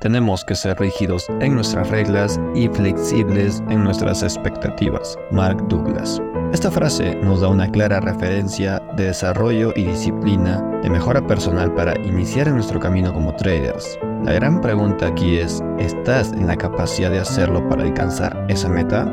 tenemos que ser rígidos en nuestras reglas y flexibles en nuestras expectativas. Mark Douglas. Esta frase nos da una clara referencia de desarrollo y disciplina de mejora personal para iniciar nuestro camino como traders. La gran pregunta aquí es, ¿estás en la capacidad de hacerlo para alcanzar esa meta?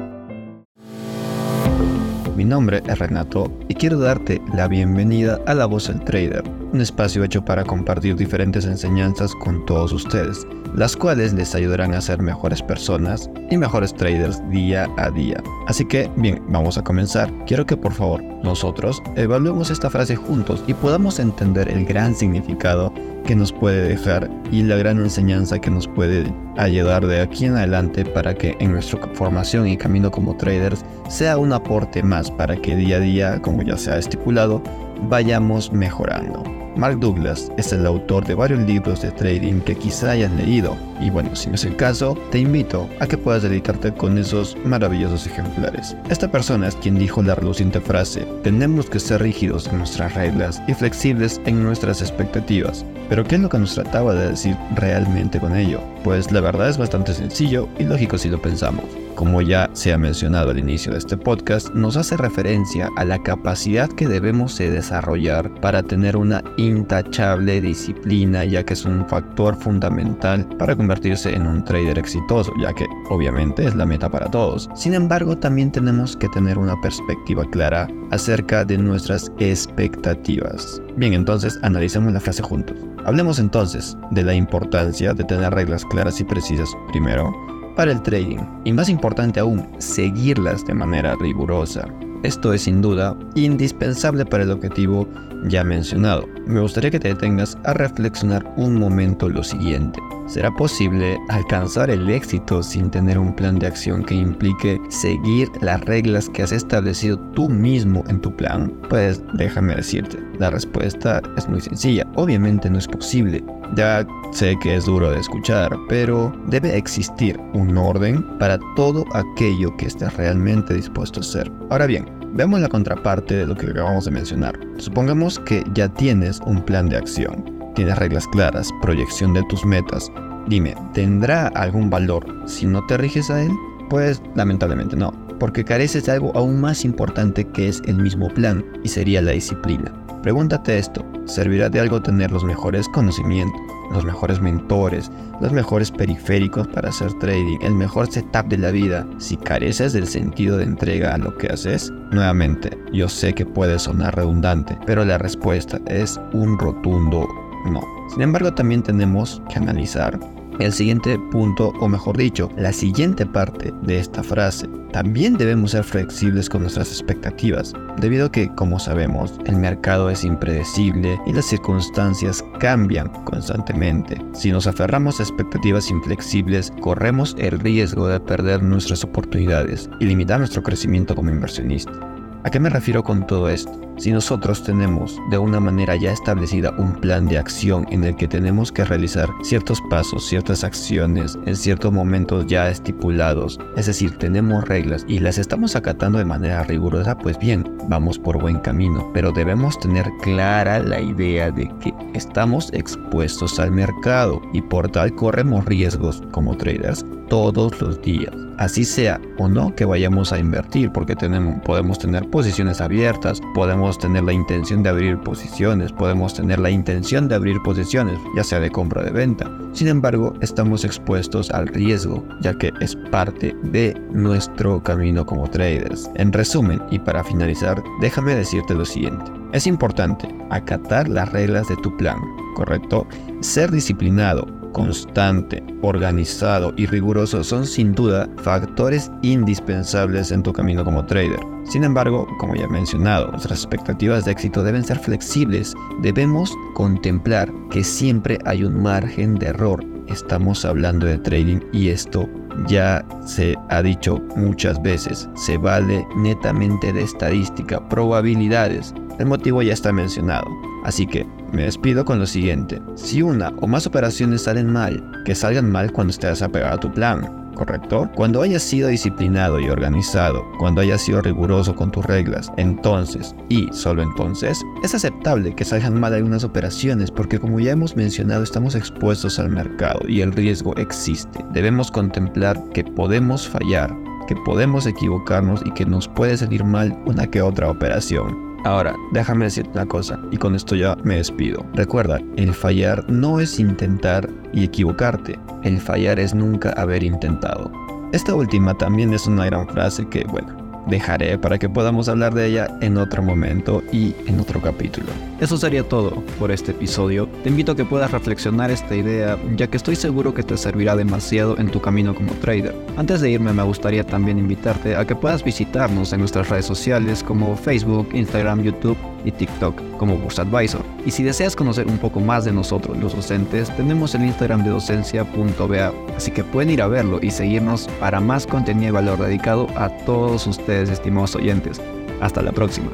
Mi nombre es Renato y quiero darte la bienvenida a La Voz del Trader, un espacio hecho para compartir diferentes enseñanzas con todos ustedes, las cuales les ayudarán a ser mejores personas y mejores traders día a día. Así que, bien, vamos a comenzar. Quiero que por favor nosotros evaluemos esta frase juntos y podamos entender el gran significado que nos puede dejar y la gran enseñanza que nos puede ayudar de aquí en adelante para que en nuestra formación y camino como traders sea un aporte más para que día a día, como ya se ha estipulado, vayamos mejorando. Mark Douglas es el autor de varios libros de trading que quizá hayas leído y bueno, si no es el caso, te invito a que puedas dedicarte con esos maravillosos ejemplares. Esta persona es quien dijo la reluciente frase, tenemos que ser rígidos en nuestras reglas y flexibles en nuestras expectativas. Pero ¿qué es lo que nos trataba de decir realmente con ello? Pues la verdad es bastante sencillo y lógico si lo pensamos como ya se ha mencionado al inicio de este podcast, nos hace referencia a la capacidad que debemos de desarrollar para tener una intachable disciplina, ya que es un factor fundamental para convertirse en un trader exitoso, ya que obviamente es la meta para todos. Sin embargo, también tenemos que tener una perspectiva clara acerca de nuestras expectativas. Bien, entonces analicemos la frase juntos. Hablemos entonces de la importancia de tener reglas claras y precisas primero para el trading y más importante aún, seguirlas de manera rigurosa. Esto es sin duda indispensable para el objetivo ya mencionado. Me gustaría que te detengas a reflexionar un momento lo siguiente. ¿Será posible alcanzar el éxito sin tener un plan de acción que implique seguir las reglas que has establecido tú mismo en tu plan? Pues déjame decirte, la respuesta es muy sencilla. Obviamente no es posible. Ya sé que es duro de escuchar, pero debe existir un orden para todo aquello que estés realmente dispuesto a hacer. Ahora bien, veamos la contraparte de lo que acabamos de mencionar. Supongamos que ya tienes un plan de acción tienes reglas claras, proyección de tus metas. Dime, ¿tendrá algún valor si no te riges a él? Pues lamentablemente no, porque careces de algo aún más importante que es el mismo plan, y sería la disciplina. Pregúntate esto, ¿servirá de algo tener los mejores conocimientos, los mejores mentores, los mejores periféricos para hacer trading, el mejor setup de la vida, si careces del sentido de entrega a lo que haces? Nuevamente, yo sé que puede sonar redundante, pero la respuesta es un rotundo no. Sin embargo, también tenemos que analizar el siguiente punto, o mejor dicho, la siguiente parte de esta frase. También debemos ser flexibles con nuestras expectativas, debido a que, como sabemos, el mercado es impredecible y las circunstancias cambian constantemente. Si nos aferramos a expectativas inflexibles, corremos el riesgo de perder nuestras oportunidades y limitar nuestro crecimiento como inversionista. ¿A qué me refiero con todo esto? Si nosotros tenemos de una manera ya establecida un plan de acción en el que tenemos que realizar ciertos pasos, ciertas acciones en ciertos momentos ya estipulados, es decir, tenemos reglas y las estamos acatando de manera rigurosa, pues bien, vamos por buen camino, pero debemos tener clara la idea de que estamos expuestos al mercado y por tal corremos riesgos como traders todos los días. Así sea o no que vayamos a invertir, porque tenemos, podemos tener posiciones abiertas, podemos tener la intención de abrir posiciones, podemos tener la intención de abrir posiciones, ya sea de compra o de venta. Sin embargo, estamos expuestos al riesgo, ya que es parte de nuestro camino como traders. En resumen, y para finalizar, déjame decirte lo siguiente. Es importante acatar las reglas de tu plan, ¿correcto? Ser disciplinado, constante, organizado y riguroso son sin duda factores indispensables en tu camino como trader. Sin embargo, como ya he mencionado, nuestras expectativas de éxito deben ser flexibles. Debemos contemplar que siempre hay un margen de error. Estamos hablando de trading y esto ya se ha dicho muchas veces. Se vale netamente de estadística, probabilidades. El motivo ya está mencionado. Así que me despido con lo siguiente. Si una o más operaciones salen mal, que salgan mal cuando estés apegado a tu plan. ¿correcto? Cuando hayas sido disciplinado y organizado, cuando hayas sido riguroso con tus reglas, entonces, y solo entonces, es aceptable que salgan mal algunas operaciones porque como ya hemos mencionado estamos expuestos al mercado y el riesgo existe. Debemos contemplar que podemos fallar, que podemos equivocarnos y que nos puede salir mal una que otra operación. Ahora, déjame decirte una cosa, y con esto ya me despido. Recuerda, el fallar no es intentar y equivocarte, el fallar es nunca haber intentado. Esta última también es una gran frase que, bueno, dejaré para que podamos hablar de ella en otro momento y en otro capítulo. Eso sería todo por este episodio. Te invito a que puedas reflexionar esta idea, ya que estoy seguro que te servirá demasiado en tu camino como trader. Antes de irme me gustaría también invitarte a que puedas visitarnos en nuestras redes sociales como Facebook, Instagram, YouTube y TikTok como Advisor. Y si deseas conocer un poco más de nosotros los docentes, tenemos el Instagram de docencia.ba, así que pueden ir a verlo y seguirnos para más contenido y valor dedicado a todos ustedes estimados oyentes. Hasta la próxima.